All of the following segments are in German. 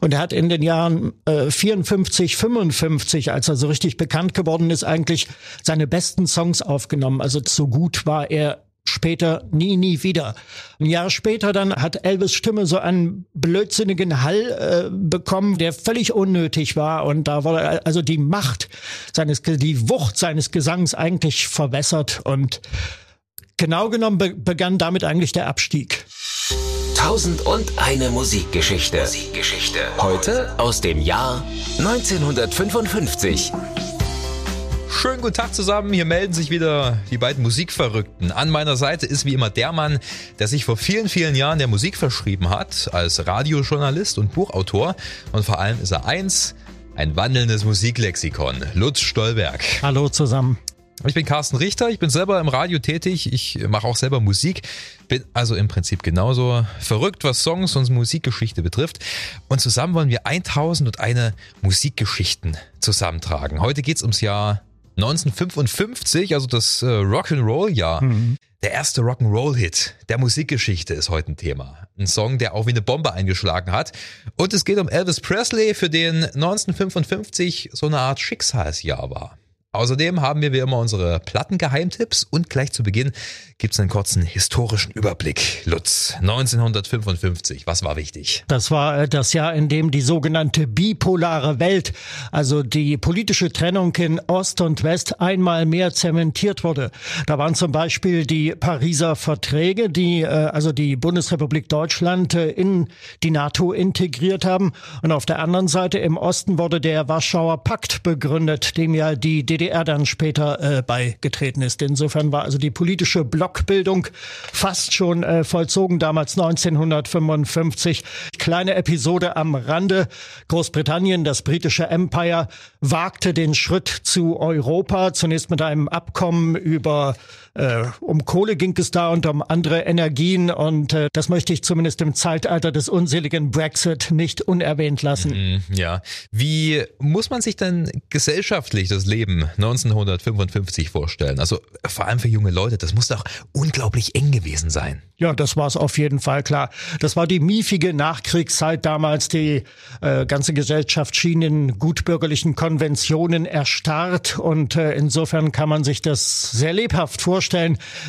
Und er hat in den Jahren äh, 54, 55, als er so richtig bekannt geworden ist, eigentlich seine besten Songs aufgenommen. Also so gut war er später nie, nie wieder. Ein Jahr später dann hat Elvis Stimme so einen blödsinnigen Hall äh, bekommen, der völlig unnötig war und da wurde also die Macht seines, die Wucht seines Gesangs eigentlich verwässert und genau genommen be begann damit eigentlich der Abstieg. Tausend und eine Musikgeschichte. Musikgeschichte. Heute aus dem Jahr 1955. Schönen guten Tag zusammen. Hier melden sich wieder die beiden Musikverrückten. An meiner Seite ist wie immer der Mann, der sich vor vielen, vielen Jahren der Musik verschrieben hat, als Radiojournalist und Buchautor. Und vor allem ist er eins, ein wandelndes Musiklexikon. Lutz Stolberg. Hallo zusammen. Ich bin Carsten Richter, ich bin selber im Radio tätig, ich mache auch selber Musik, bin also im Prinzip genauso verrückt, was Songs und Musikgeschichte betrifft. Und zusammen wollen wir 1001 Musikgeschichten zusammentragen. Heute geht's ums Jahr 1955, also das äh, Rock'n'Roll-Jahr. Mhm. Der erste Rock'n'Roll-Hit der Musikgeschichte ist heute ein Thema. Ein Song, der auch wie eine Bombe eingeschlagen hat. Und es geht um Elvis Presley, für den 1955 so eine Art Schicksalsjahr war. Außerdem haben wir wie immer unsere Plattengeheimtipps und gleich zu Beginn gibt es einen kurzen historischen Überblick. Lutz, 1955, was war wichtig? Das war äh, das Jahr, in dem die sogenannte bipolare Welt, also die politische Trennung in Ost und West einmal mehr zementiert wurde. Da waren zum Beispiel die Pariser Verträge, die äh, also die Bundesrepublik Deutschland äh, in die NATO integriert haben. Und auf der anderen Seite im Osten wurde der Warschauer Pakt begründet, dem ja die DDR dann später äh, beigetreten ist. Insofern war also die politische Blockbildung fast schon äh, vollzogen, damals 1955. Kleine Episode am Rande. Großbritannien, das britische Empire, wagte den Schritt zu Europa, zunächst mit einem Abkommen über äh, um Kohle ging es da und um andere Energien und äh, das möchte ich zumindest im Zeitalter des unseligen Brexit nicht unerwähnt lassen. Mhm, ja. Wie muss man sich denn gesellschaftlich das Leben 1955 vorstellen? Also vor allem für junge Leute, das muss doch unglaublich eng gewesen sein. Ja, das war es auf jeden Fall klar. Das war die miefige Nachkriegszeit damals. Die äh, ganze Gesellschaft schien in gutbürgerlichen Konventionen erstarrt und äh, insofern kann man sich das sehr lebhaft vorstellen,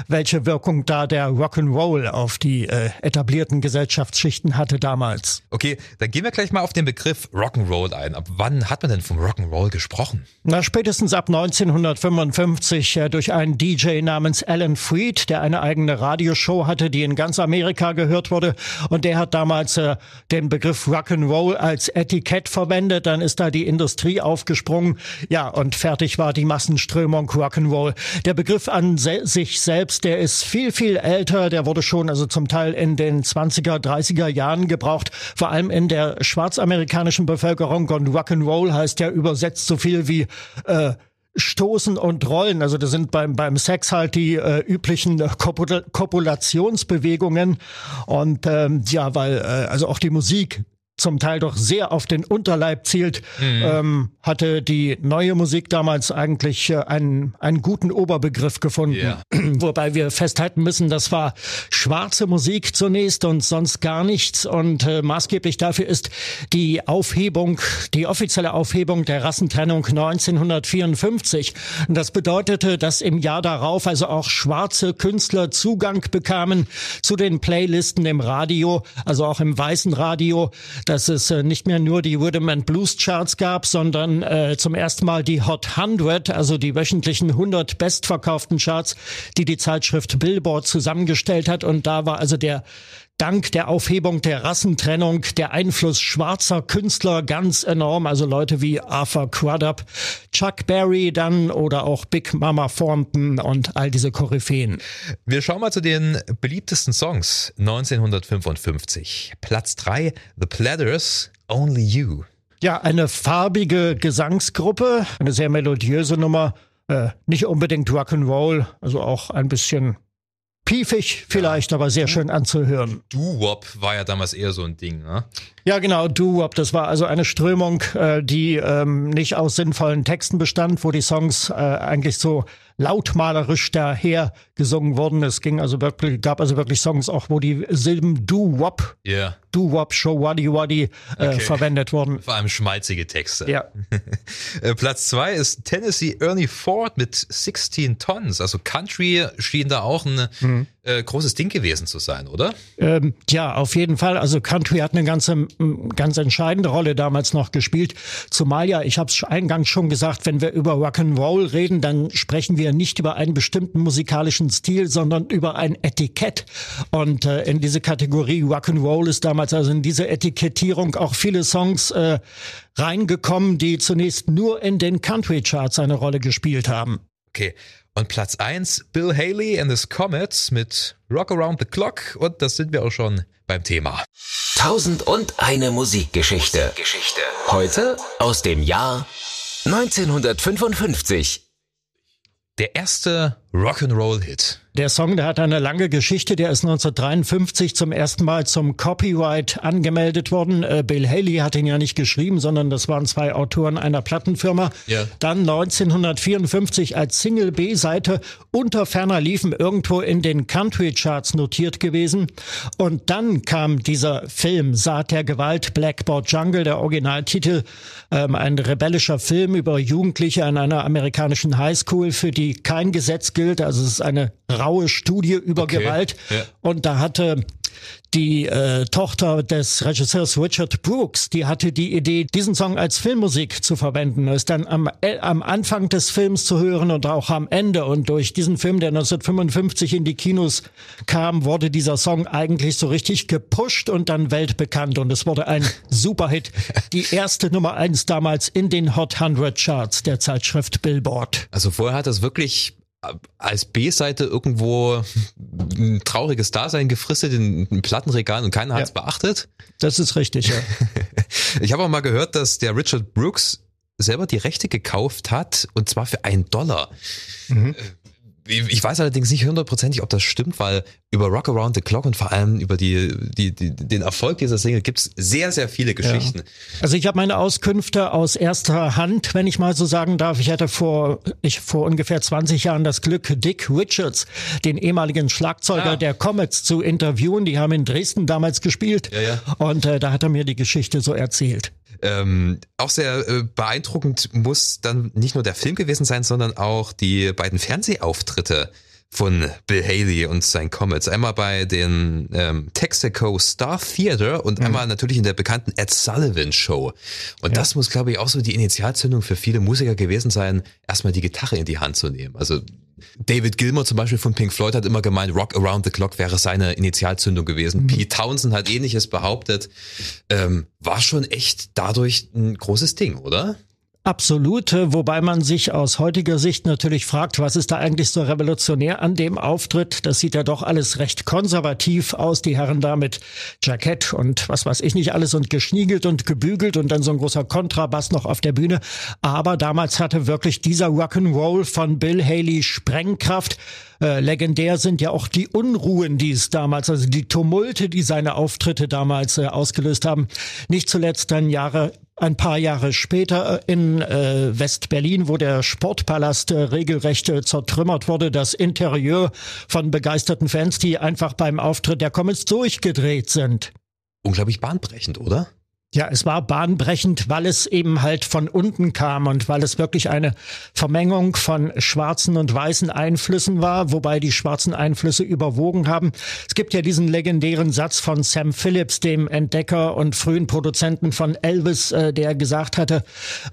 welche Wirkung da der Rock'n'Roll auf die äh, etablierten Gesellschaftsschichten hatte damals. Okay, dann gehen wir gleich mal auf den Begriff Rock'n'Roll ein. Ab wann hat man denn vom Rock'n'Roll gesprochen? Na, spätestens ab 1955 äh, durch einen DJ namens Alan Freed, der eine eigene Radioshow hatte, die in ganz Amerika gehört wurde. Und der hat damals äh, den Begriff Rock'n'Roll als Etikett verwendet. Dann ist da die Industrie aufgesprungen. Ja, und fertig war die Massenströmung Rock'n'Roll. Der Begriff an sich selbst, der ist viel, viel älter. Der wurde schon also zum Teil in den 20er, 30er Jahren gebraucht. Vor allem in der schwarzamerikanischen Bevölkerung. Und Rock'n'Roll heißt ja übersetzt so viel wie äh, Stoßen und Rollen. Also das sind beim, beim Sex halt die äh, üblichen Kopul Kopulationsbewegungen. Und ähm, ja, weil äh, also auch die Musik zum Teil doch sehr auf den Unterleib zielt, mhm. ähm, hatte die neue Musik damals eigentlich äh, einen, einen guten Oberbegriff gefunden. Yeah. Wobei wir festhalten müssen, das war schwarze Musik zunächst und sonst gar nichts. Und äh, maßgeblich dafür ist die Aufhebung, die offizielle Aufhebung der Rassentrennung 1954. Und das bedeutete, dass im Jahr darauf also auch schwarze Künstler Zugang bekamen zu den Playlisten im Radio, also auch im weißen Radio dass es äh, nicht mehr nur die Rhythm and Blues Charts gab, sondern äh, zum ersten Mal die Hot 100, also die wöchentlichen 100 bestverkauften Charts, die die Zeitschrift Billboard zusammengestellt hat. Und da war also der dank der Aufhebung der Rassentrennung der Einfluss schwarzer Künstler ganz enorm. Also Leute wie Arthur Crudup, Chuck Berry dann oder auch Big Mama Thornton und all diese Koryphäen. Wir schauen mal zu den beliebtesten Songs 1955. Platz drei The Platters, Only You. Ja, eine farbige Gesangsgruppe, eine sehr melodiöse Nummer. Äh, nicht unbedingt Rock'n'Roll, also auch ein bisschen piefig vielleicht, ja. aber sehr schön anzuhören. Doo-Wop war ja damals eher so ein Ding, ne? Ja, genau, Doo-Wop, das war also eine Strömung, äh, die ähm, nicht aus sinnvollen Texten bestand, wo die Songs äh, eigentlich so lautmalerisch daher gesungen worden. Es ging also wirklich, gab also wirklich Songs auch, wo die Silben Do-Wop, Ja. Do-Wop, Show Waddy Waddy äh, Okay. verwendet wurden. Vor allem schmalzige Texte. Ja. Äh, Platz zwei ist Tennessee Ernie Ford mit 16 Tons. Also Country schien da auch ein Mhm. Äh, großes Ding gewesen zu sein, oder? Ähm, ja, auf jeden Fall. Also Country hat eine ganze, ganz entscheidende Rolle damals noch gespielt. Zumal ja, ich habe es eingangs schon gesagt, wenn wir über Rock'n'Roll reden, dann sprechen wir nicht über einen bestimmten musikalischen Stil, sondern über ein Etikett. Und äh, in diese Kategorie Rock'n'Roll ist damals also in diese Etikettierung auch viele Songs äh, reingekommen, die zunächst nur in den Country-Charts eine Rolle gespielt haben. Okay. Und Platz eins Bill Haley and his Comets mit Rock Around the Clock. Und das sind wir auch schon beim Thema. Tausend und eine Musikgeschichte. Geschichte. Heute aus dem Jahr 1955. Der erste Rock'n'Roll-Hit. Der Song, der hat eine lange Geschichte. Der ist 1953 zum ersten Mal zum Copyright angemeldet worden. Äh, Bill Haley hat ihn ja nicht geschrieben, sondern das waren zwei Autoren einer Plattenfirma. Ja. Dann 1954 als Single B-Seite unter ferner liefen irgendwo in den Country Charts notiert gewesen. Und dann kam dieser Film Saat der Gewalt, Blackboard Jungle, der Originaltitel, ähm, ein rebellischer Film über Jugendliche an einer amerikanischen Highschool, für die kein Gesetz gilt. Also es ist eine raue Studie über Okay, Gewalt. ja. Und da hatte die äh, Tochter des Regisseurs Richard Brooks, die hatte die Idee, diesen Song als Filmmusik zu verwenden. Er ist dann am, äh, am Anfang des Films zu hören und auch am Ende. Und durch diesen Film, der 1955 in die Kinos kam, wurde dieser Song eigentlich so richtig gepusht und dann weltbekannt. Und es wurde ein Superhit. Die erste Nummer eins damals in den Hot 100 Charts der Zeitschrift Billboard. Also vorher hat das wirklich als B-Seite irgendwo ein trauriges Dasein gefristet in, in Plattenregalen und keiner hat es beachtet. Das ist richtig, ja. Ich habe auch mal gehört, dass der Richard Brooks selber die Rechte gekauft hat und zwar für einen Dollar. Mhm. Ich weiß allerdings nicht hundertprozentig, ob das stimmt, weil über Rock Around the Clock und vor allem über die, die, die den Erfolg dieser Single gibt's sehr, sehr viele Geschichten. Also ich habe meine Auskünfte aus erster Hand, wenn ich mal so sagen darf. Ich hatte vor, ich vor ungefähr 20 Jahren das Glück, Dick Richards, den ehemaligen Schlagzeuger Ah. der Comets, zu interviewen. Die haben in Dresden damals gespielt. Ja, ja. Und äh, da hat er mir die Geschichte so erzählt. Ähm, auch sehr äh, beeindruckend muss dann nicht nur der Film gewesen sein, sondern auch die beiden Fernsehauftritte von Bill Haley und seinen Comets. Einmal bei den ähm, Texaco Star Theater und einmal natürlich in der bekannten Ed Sullivan Show. Und das muss, glaube ich, auch so die Initialzündung für viele Musiker gewesen sein, erstmal die Gitarre in die Hand zu nehmen. Also David Gilmour zum Beispiel von Pink Floyd hat immer gemeint, Rock Around the Clock wäre seine Initialzündung gewesen. Pete Townsend hat ähnliches behauptet. Ähm, war schon echt dadurch ein großes Ding, oder? Absolut, äh, wobei man sich aus heutiger Sicht natürlich fragt, was ist da eigentlich so revolutionär an dem Auftritt? Das sieht ja doch alles recht konservativ aus, die Herren da mit Jackett und was weiß ich nicht alles und geschniegelt und gebügelt und dann so ein großer Kontrabass noch auf der Bühne. Aber damals hatte wirklich dieser Rock'n'Roll von Bill Haley Sprengkraft. Äh, legendär sind ja auch die Unruhen, die es damals, also die Tumulte, die seine Auftritte damals äh, ausgelöst haben. Nicht zuletzt dann Jahre ein paar Jahre später äh, in äh, West-Berlin, wo der Sportpalast äh, regelrecht äh, zertrümmert wurde, das Interieur von begeisterten Fans, die einfach beim Auftritt der Comets durchgedreht sind. Unglaublich bahnbrechend, oder? Ja, es war bahnbrechend, weil es eben halt von unten kam und weil es wirklich eine Vermengung von schwarzen und weißen Einflüssen war, wobei die schwarzen Einflüsse überwogen haben. Es gibt ja diesen legendären Satz von Sam Phillips, dem Entdecker und frühen Produzenten von Elvis, äh, der gesagt hatte,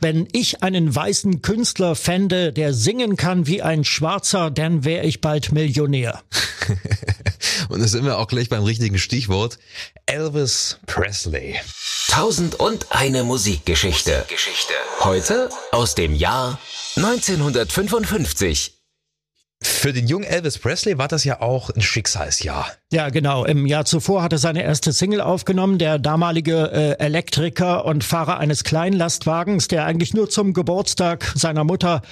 wenn ich einen weißen Künstler fände, der singen kann wie ein Schwarzer, dann wäre ich bald Millionär. Und da sind wir auch gleich beim richtigen Stichwort. Elvis Presley. Tausend und eine Musikgeschichte. Geschichte. Heute aus dem Jahr 1955. Für den jungen Elvis Presley war das ja auch ein Schicksalsjahr. Ja, genau. Im Jahr zuvor hatte seine erste Single aufgenommen, der damalige äh, Elektriker und Fahrer eines Kleinlastwagens, der eigentlich nur zum Geburtstag seiner Mutter,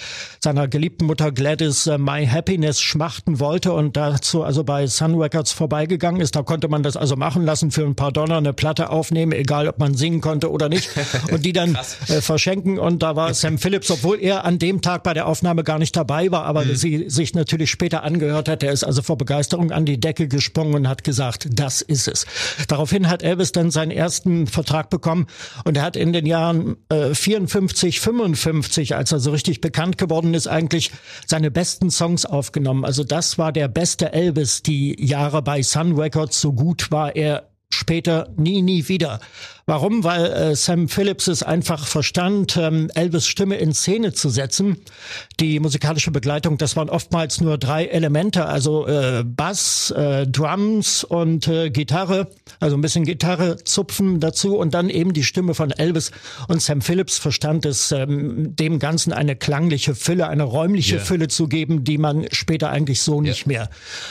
seiner geliebten Mutter Gladys äh, My Happiness schmachten wollte und dazu also bei Sun Records vorbeigegangen ist. Da konnte man das also machen lassen für ein paar Dollar eine Platte aufnehmen, egal ob man singen konnte oder nicht und die dann äh, verschenken und da war Sam Phillips, obwohl er an dem Tag bei der Aufnahme gar nicht dabei war, aber mhm. sie sich natürlich später angehört hat. Er ist also vor Begeisterung an die Decke gesprungen gesprungen und hat gesagt, das ist es. Daraufhin hat Elvis dann seinen ersten Vertrag bekommen und er hat in den Jahren äh, 54, 55, als er so richtig bekannt geworden ist, eigentlich seine besten Songs aufgenommen. Also das war der beste Elvis, die Jahre bei Sun Records. So gut war er später nie, nie wieder. Warum? Weil äh, Sam Phillips es einfach verstand, ähm, Elvis Stimme in Szene zu setzen. Die musikalische Begleitung, das waren oftmals nur drei Elemente, also äh, Bass, äh, Drums und äh, Gitarre, also ein bisschen Gitarre zupfen dazu und dann eben die Stimme von Elvis. Und Sam Phillips verstand es, ähm, dem Ganzen eine klangliche Fülle, eine räumliche yeah. Fülle zu geben, die man später eigentlich so yeah. nicht mehr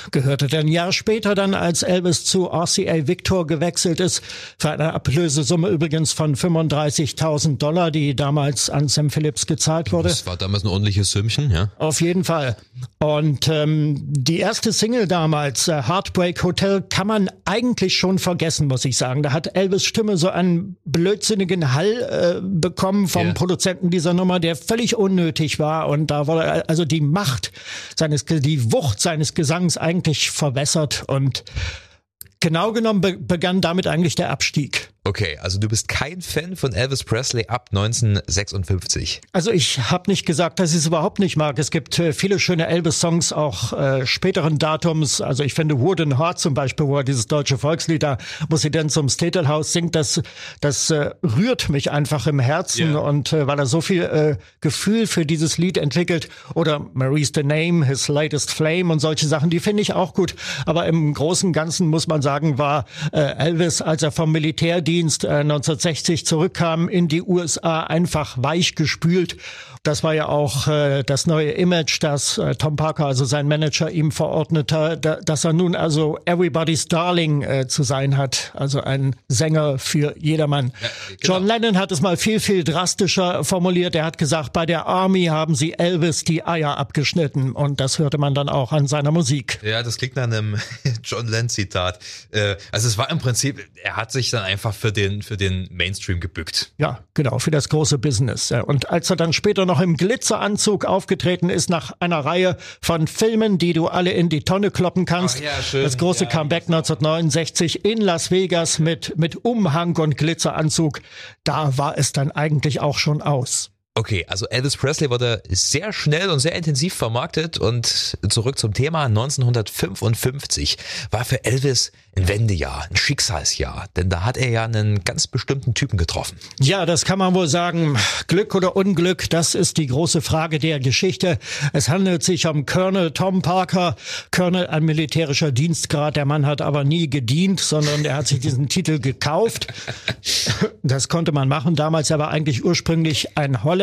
gehört hat. Ein Jahr später dann, als Elvis zu RCA Victor gewechselt ist, für eine Ablöse Summe übrigens von 35.000 Dollar, die damals an Sam Phillips gezahlt wurde. Das war damals ein ordentliches Sümmchen, ja. Auf jeden Fall. Und ähm, die erste Single damals, äh, Heartbreak Hotel, kann man eigentlich schon vergessen, muss ich sagen. Da hat Elvis Stimme so einen blödsinnigen Hall äh, bekommen vom yeah. Produzenten dieser Nummer, der völlig unnötig war. Und da wurde also die Macht seines, die Wucht seines Gesangs eigentlich verwässert und Genau genommen be begann damit eigentlich der Abstieg. Okay, also du bist kein Fan von Elvis Presley ab 1956. Also ich habe nicht gesagt, dass ich es überhaupt nicht mag. Es gibt äh, viele schöne Elvis-Songs, auch äh, späteren Datums. Also ich finde Wooden Heart zum Beispiel, wo er dieses deutsche Volkslied da, wo sie denn zum Statel singt, das, das äh, rührt mich einfach im Herzen. Yeah. Und äh, weil er so viel äh, Gefühl für dieses Lied entwickelt. Oder Marie's the Name, His Latest Flame und solche Sachen, die finde ich auch gut. Aber im Großen und Ganzen muss man sagen, war äh, Elvis, als er vom Militär die Zivildienst 1960 äh, zurückkam in die USA, einfach weich gespült. Das war ja auch äh, das neue Image, das äh, Tom Parker, also sein Manager, ihm verordnete, da, dass er nun also Everybody's Darling äh, zu sein hat, also ein Sänger für jedermann. Ja, genau. John Lennon hat es mal viel, viel drastischer formuliert. Er hat gesagt, bei der Army haben sie Elvis die Eier abgeschnitten und das hörte man dann auch an seiner Musik. Ja, das klingt nach einem John Lennon Zitat. Äh, also es war im Prinzip, er hat sich dann einfach für den, für den Mainstream gebückt. Ja, genau, für das große Business. Und als er dann später noch noch im Glitzeranzug aufgetreten ist nach einer Reihe von Filmen, die du alle in die Tonne kloppen kannst. Ja. Das große ja, Comeback 1969 in Las Vegas mit, mit Umhang und Glitzeranzug. Da war es dann eigentlich auch schon aus. Okay, also Elvis Presley wurde sehr schnell und sehr intensiv vermarktet und zurück zum Thema 1955 war für Elvis ein Wendejahr, ein Schicksalsjahr, denn da hat er ja einen ganz bestimmten Typen getroffen. Ja, das kann man wohl sagen. Glück oder Unglück, das ist die große Frage der Geschichte. Es handelt sich um Colonel Tom Parker, Colonel ein militärischer Dienstgrad. Der Mann hat aber nie gedient, sondern er hat sich diesen Titel gekauft. Das konnte man machen damals. Er war eigentlich ursprünglich ein Holländer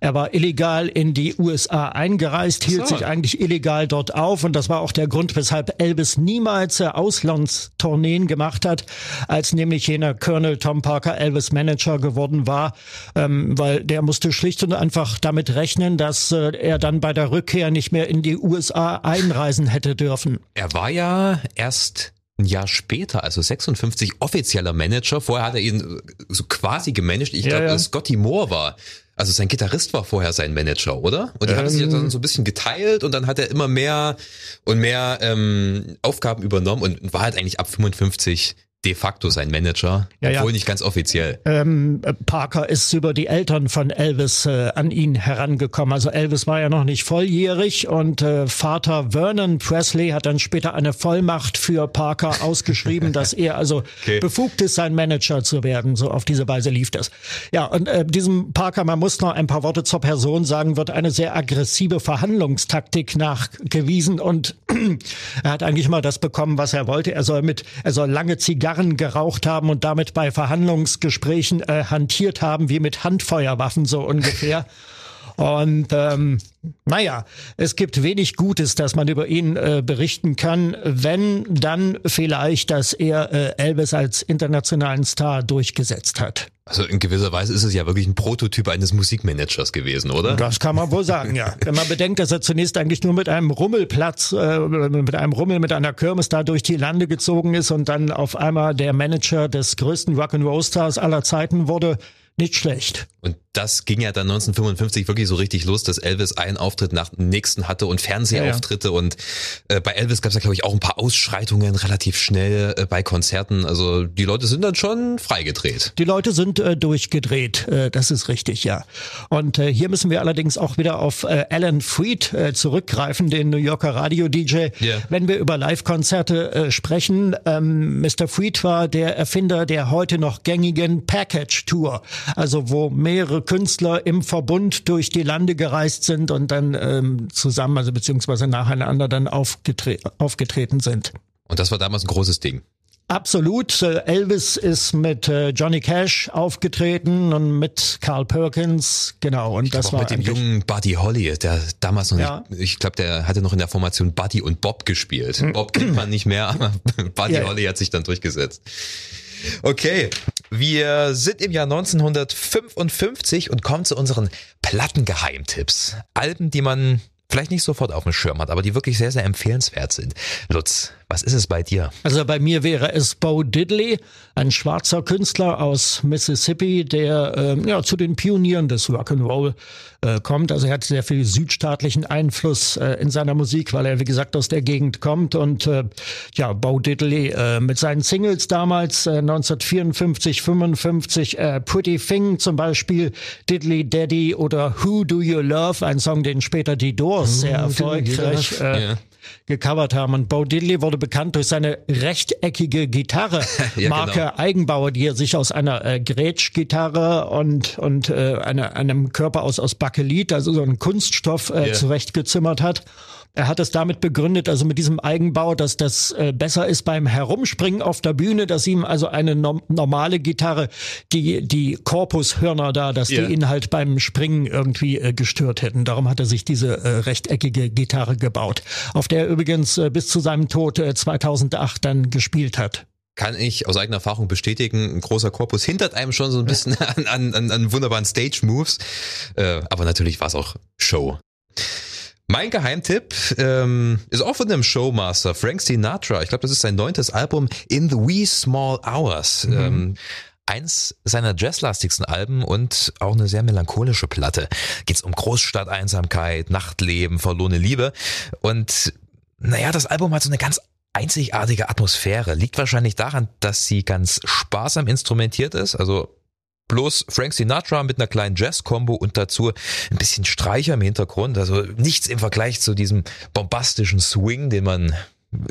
er war illegal in die USA eingereist, hielt so. sich eigentlich illegal dort auf und das war auch der Grund, weshalb Elvis niemals Auslandstourneen gemacht hat, als nämlich jener Colonel Tom Parker Elvis Manager geworden war, ähm, weil der musste schlicht und einfach damit rechnen, dass äh, er dann bei der Rückkehr nicht mehr in die USA einreisen hätte dürfen. Er war ja erst ein Jahr später, also 56, offizieller Manager. Vorher hat er ihn so quasi gemanagt. Ich ja, glaube, ja. Scotty Moore war also sein Gitarrist war vorher sein Manager, oder? Und die ähm, haben sich dann so ein bisschen geteilt und dann hat er immer mehr und mehr ähm, Aufgaben übernommen und war halt eigentlich ab 55 de facto sein Manager, ja, obwohl ja. nicht ganz offiziell. Ähm, Parker ist über die Eltern von Elvis äh, an ihn herangekommen. Also Elvis war ja noch nicht volljährig und äh, Vater Vernon Presley hat dann später eine Vollmacht für Parker ausgeschrieben, dass er also okay. befugt ist, sein Manager zu werden. So auf diese Weise lief das. Ja, und äh, diesem Parker, man muss noch ein paar Worte zur Person sagen, wird eine sehr aggressive Verhandlungstaktik nachgewiesen und er hat eigentlich mal das bekommen, was er wollte. Er soll mit, er soll lange Zigarren Zigarren geraucht haben und damit bei Verhandlungsgesprächen äh, hantiert haben wie mit Handfeuerwaffen so ungefähr. Und ähm, naja, es gibt wenig Gutes, dass man über ihn äh, berichten kann, wenn dann vielleicht, dass er äh, Elvis als internationalen Star durchgesetzt hat. Also in gewisser Weise ist es ja wirklich ein Prototyp eines Musikmanagers gewesen, oder? Das kann man wohl sagen, ja. Wenn man bedenkt, dass er zunächst eigentlich nur mit einem Rummelplatz, äh, mit einem Rummel, mit einer Kirmes da durch die Lande gezogen ist und dann auf einmal der Manager des größten Rock'n'Roll-Stars aller Zeiten wurde, nicht schlecht. Und das ging ja dann 1955 wirklich so richtig los, dass Elvis einen Auftritt nach dem nächsten hatte und Fernsehauftritte. Ja, ja. Und äh, bei Elvis gab es ja, glaube ich, auch ein paar Ausschreitungen relativ schnell äh, bei Konzerten. Also die Leute sind dann schon freigedreht. Die Leute sind äh, durchgedreht, äh, das ist richtig, ja. Und äh, hier müssen wir allerdings auch wieder auf äh, Alan Freed zurückgreifen, den New Yorker Radio-DJ. Yeah. Wenn wir über Live-Konzerte sprechen, ähm, Mr. Freed war der Erfinder der heute noch gängigen Package-Tour, also wo mehrere Künstler im Verbund durch die Lande gereist sind und dann ähm, zusammen, also beziehungsweise nacheinander dann aufgetre aufgetreten sind. Und das war damals ein großes Ding. Absolut. Äh, Elvis ist mit äh, Johnny Cash aufgetreten und mit Carl Perkins, genau. Und ich das war mit dem jungen Buddy Holly, der damals noch ja. nicht, ich glaube, der hatte noch in der Formation Buddy und Bob gespielt. Hm. Bob kennt man nicht mehr, aber Buddy ja. Holly hat sich dann durchgesetzt. Okay, wir sind im Jahr 1955 und kommen zu unseren Plattengeheimtipps. Alben, die man vielleicht nicht sofort auf dem Schirm hat, aber die wirklich sehr, sehr empfehlenswert sind. Lutz, was ist es bei dir? Also bei mir wäre es Bo Diddley, ein schwarzer Künstler aus Mississippi, der äh, ja zu den Pionieren des Rock'n'Roll äh, kommt. Also er hat sehr viel südstaatlichen Einfluss äh, in seiner Musik, weil er wie gesagt aus der Gegend kommt und äh, ja Bo Diddley äh, mit seinen Singles damals äh, 1954, 55 äh, Pretty Thing zum Beispiel, Diddley Daddy oder Who Do You Love, ein Song, den später die Doors sehr erfolgreich äh, yeah gecovert haben. Und Bo Diddley wurde bekannt durch seine rechteckige Gitarre, ja, Marke genau. Eigenbauer, die er sich aus einer äh, Gretsch-Gitarre und, und äh, eine, einem Körper aus, aus Bakelit, also so einem Kunststoff, äh, yeah. zurechtgezimmert hat. Er hat es damit begründet, also mit diesem Eigenbau, dass das äh, besser ist beim Herumspringen auf der Bühne, dass ihm also eine no normale Gitarre, die die Korpushörner da, dass yeah. die ihn halt beim Springen irgendwie äh, gestört hätten. Darum hat er sich diese äh, rechteckige Gitarre gebaut, auf der er übrigens bis zu seinem Tod äh, 2008 dann gespielt hat kann ich aus eigener Erfahrung bestätigen, ein großer Korpus hindert einem schon so ein bisschen an, an, an wunderbaren Stage-Moves. Äh, aber natürlich war es auch Show. Mein Geheimtipp ähm, ist auch von dem Showmaster Frank Sinatra. Ich glaube, das ist sein neuntes Album In the Wee Small Hours. Mhm. Ähm, eins seiner jazzlastigsten Alben und auch eine sehr melancholische Platte. Geht's um Großstadteinsamkeit, Nachtleben, verlorene Liebe. Und naja, das Album hat so eine ganz einzigartige Atmosphäre. Liegt wahrscheinlich daran, dass sie ganz sparsam instrumentiert ist. Also Bloß Frank Sinatra mit einer kleinen Jazz-Kombo und dazu ein bisschen Streicher im Hintergrund. Also nichts im Vergleich zu diesem bombastischen Swing, den man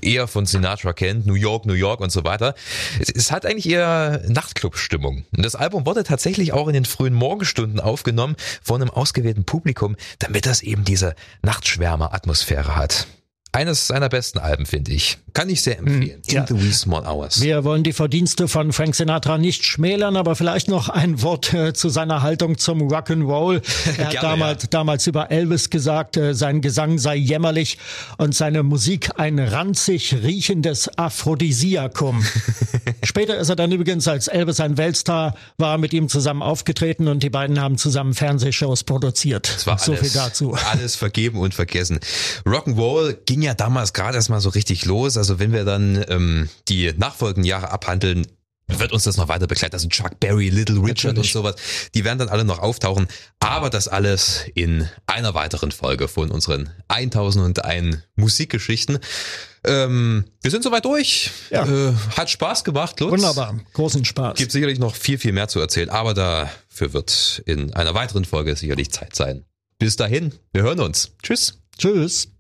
eher von Sinatra kennt, New York, New York und so weiter. Es, es hat eigentlich eher Nachtclub-Stimmung. Und das Album wurde tatsächlich auch in den frühen Morgenstunden aufgenommen von einem ausgewählten Publikum, damit das eben diese Nachtschwärmer-Atmosphäre hat. Eines seiner besten Alben, finde ich. Kann ich sehr empfehlen. Hm, ja. In the Wee Small Hours. Wir wollen die Verdienste von Frank Sinatra nicht schmälern, aber vielleicht noch ein Wort äh, zu seiner Haltung zum Rock'n'Roll. Er hat Gerne, damals, ja. damals über Elvis gesagt, äh, sein Gesang sei jämmerlich und seine Musik ein ranzig riechendes Aphrodisiakum. Später ist er dann übrigens als Elvis ein Weltstar, war mit ihm zusammen aufgetreten und die beiden haben zusammen Fernsehshows produziert. Das war so alles, viel dazu. Alles vergeben und vergessen. Rock'n'Roll ging ja damals gerade erstmal so richtig los. Also wenn wir dann ähm, die nachfolgenden Jahre abhandeln, wird uns das noch weiter begleiten. Also Chuck Berry, Little Richard Natürlich. und sowas. Die werden dann alle noch auftauchen. Aber das alles in einer weiteren Folge von unseren 1001 Musikgeschichten. Ähm, wir sind soweit durch. Ja. Äh, hat Spaß gemacht, Lutz. Wunderbar. Großen Spaß. Gibt sicherlich noch viel, viel mehr zu erzählen. Aber dafür wird in einer weiteren Folge sicherlich Zeit sein. Bis dahin. Wir hören uns. Tschüss. Tschüss.